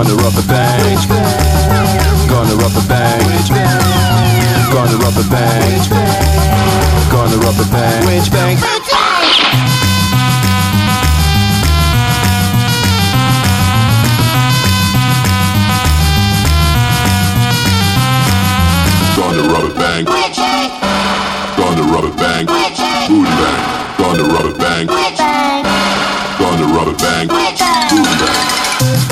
Gonna rob a bank. Gonna rob a bank. Gonna rob a bank. Gonna rob a bank. Which bank? Gonna rob a bank. Gonna rob a bank. Booty bank. Gonna rob a bank. Gonna rob a bank. Booty bank.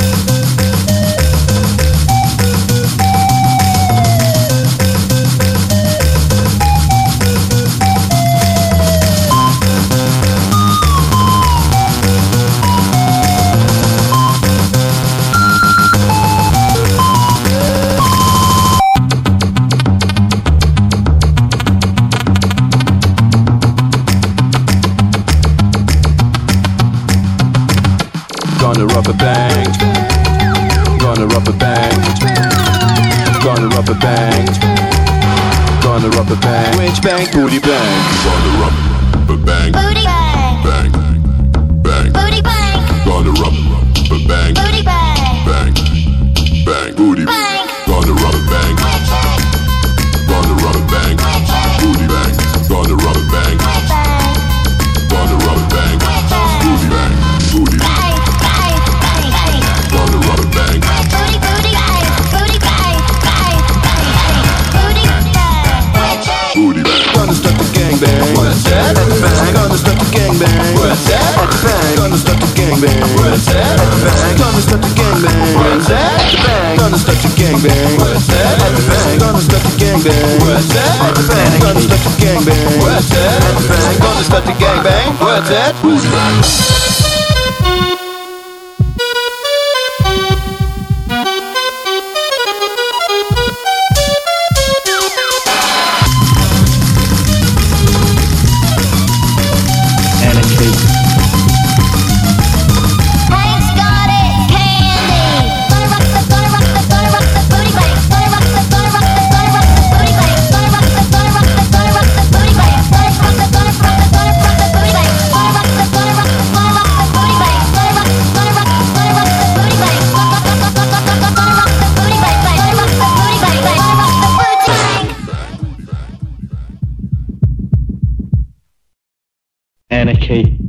bang, booty bang. that. okay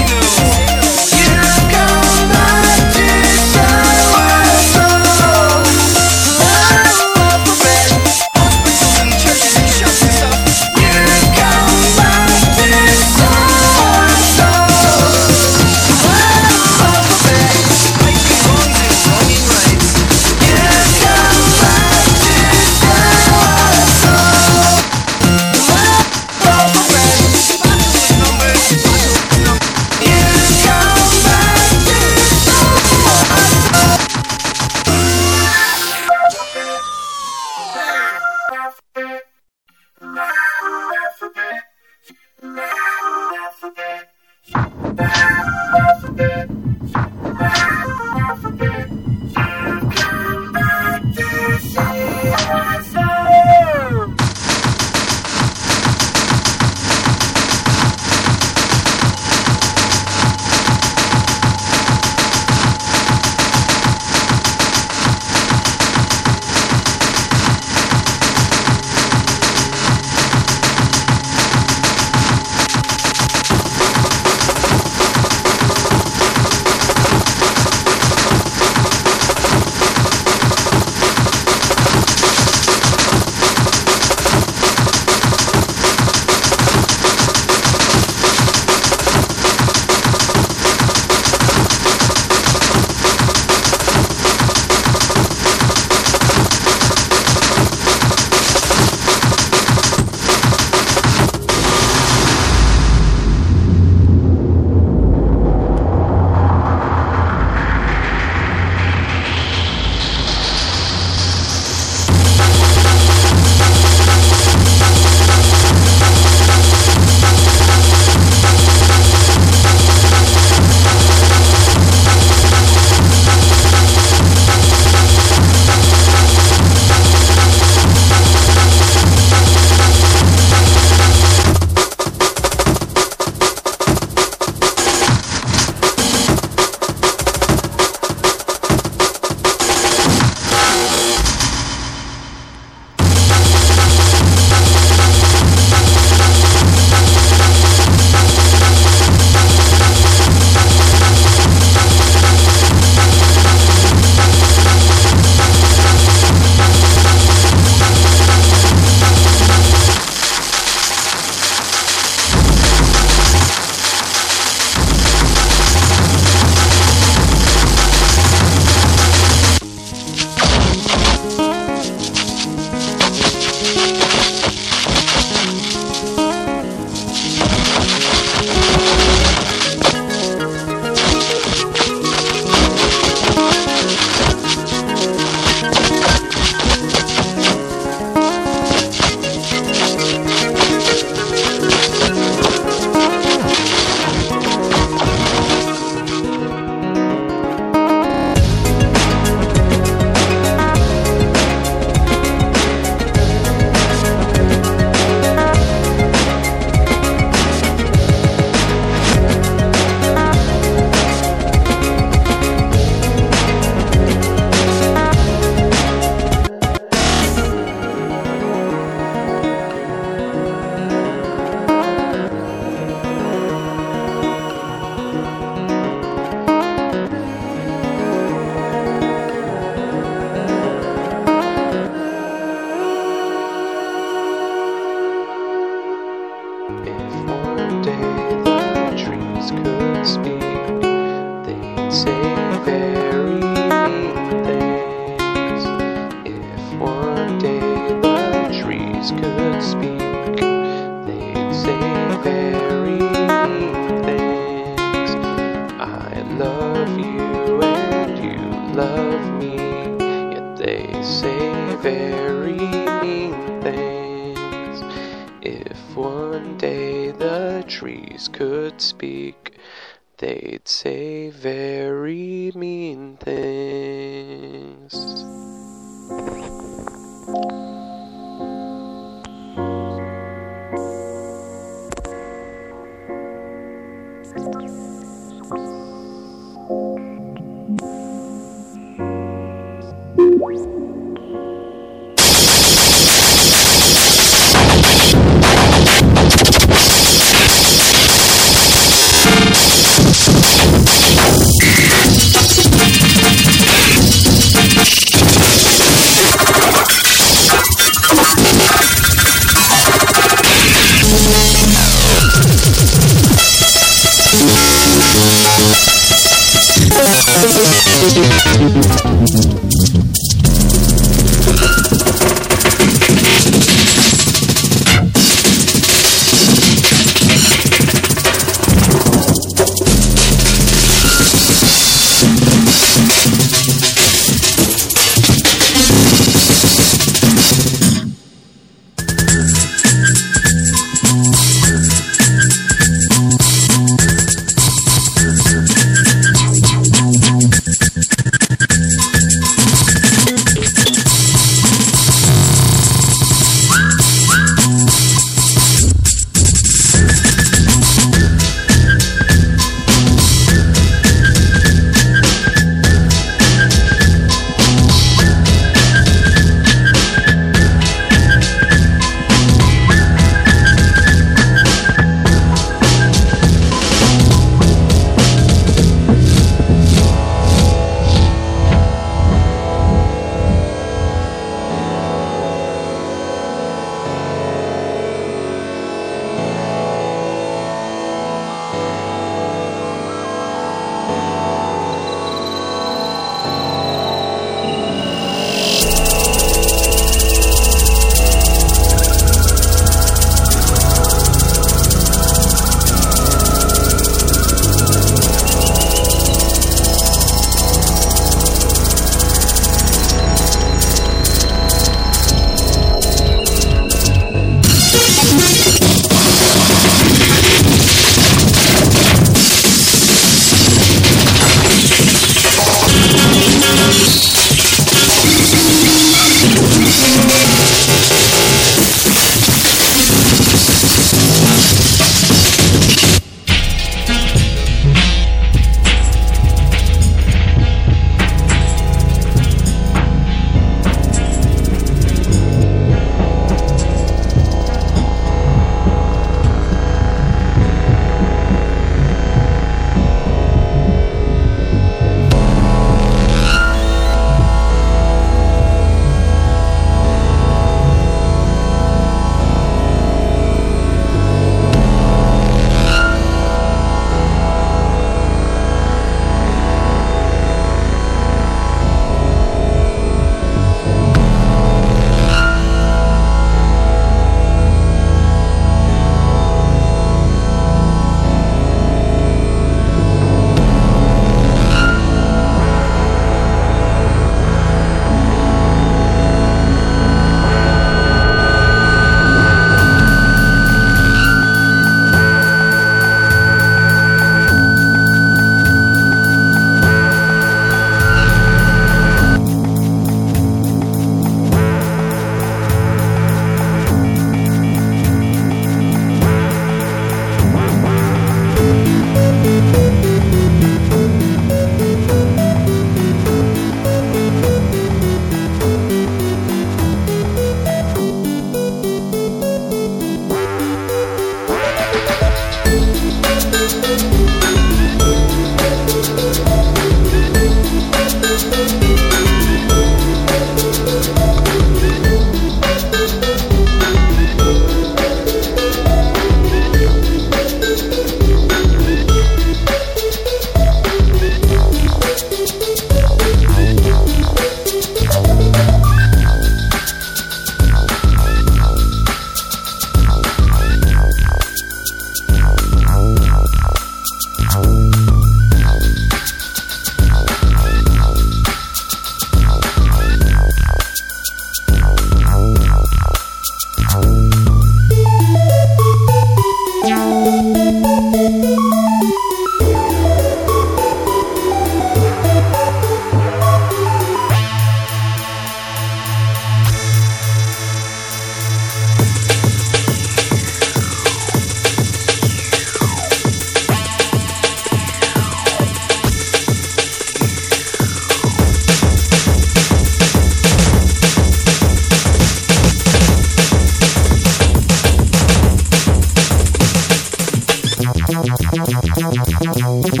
Thank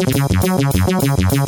you.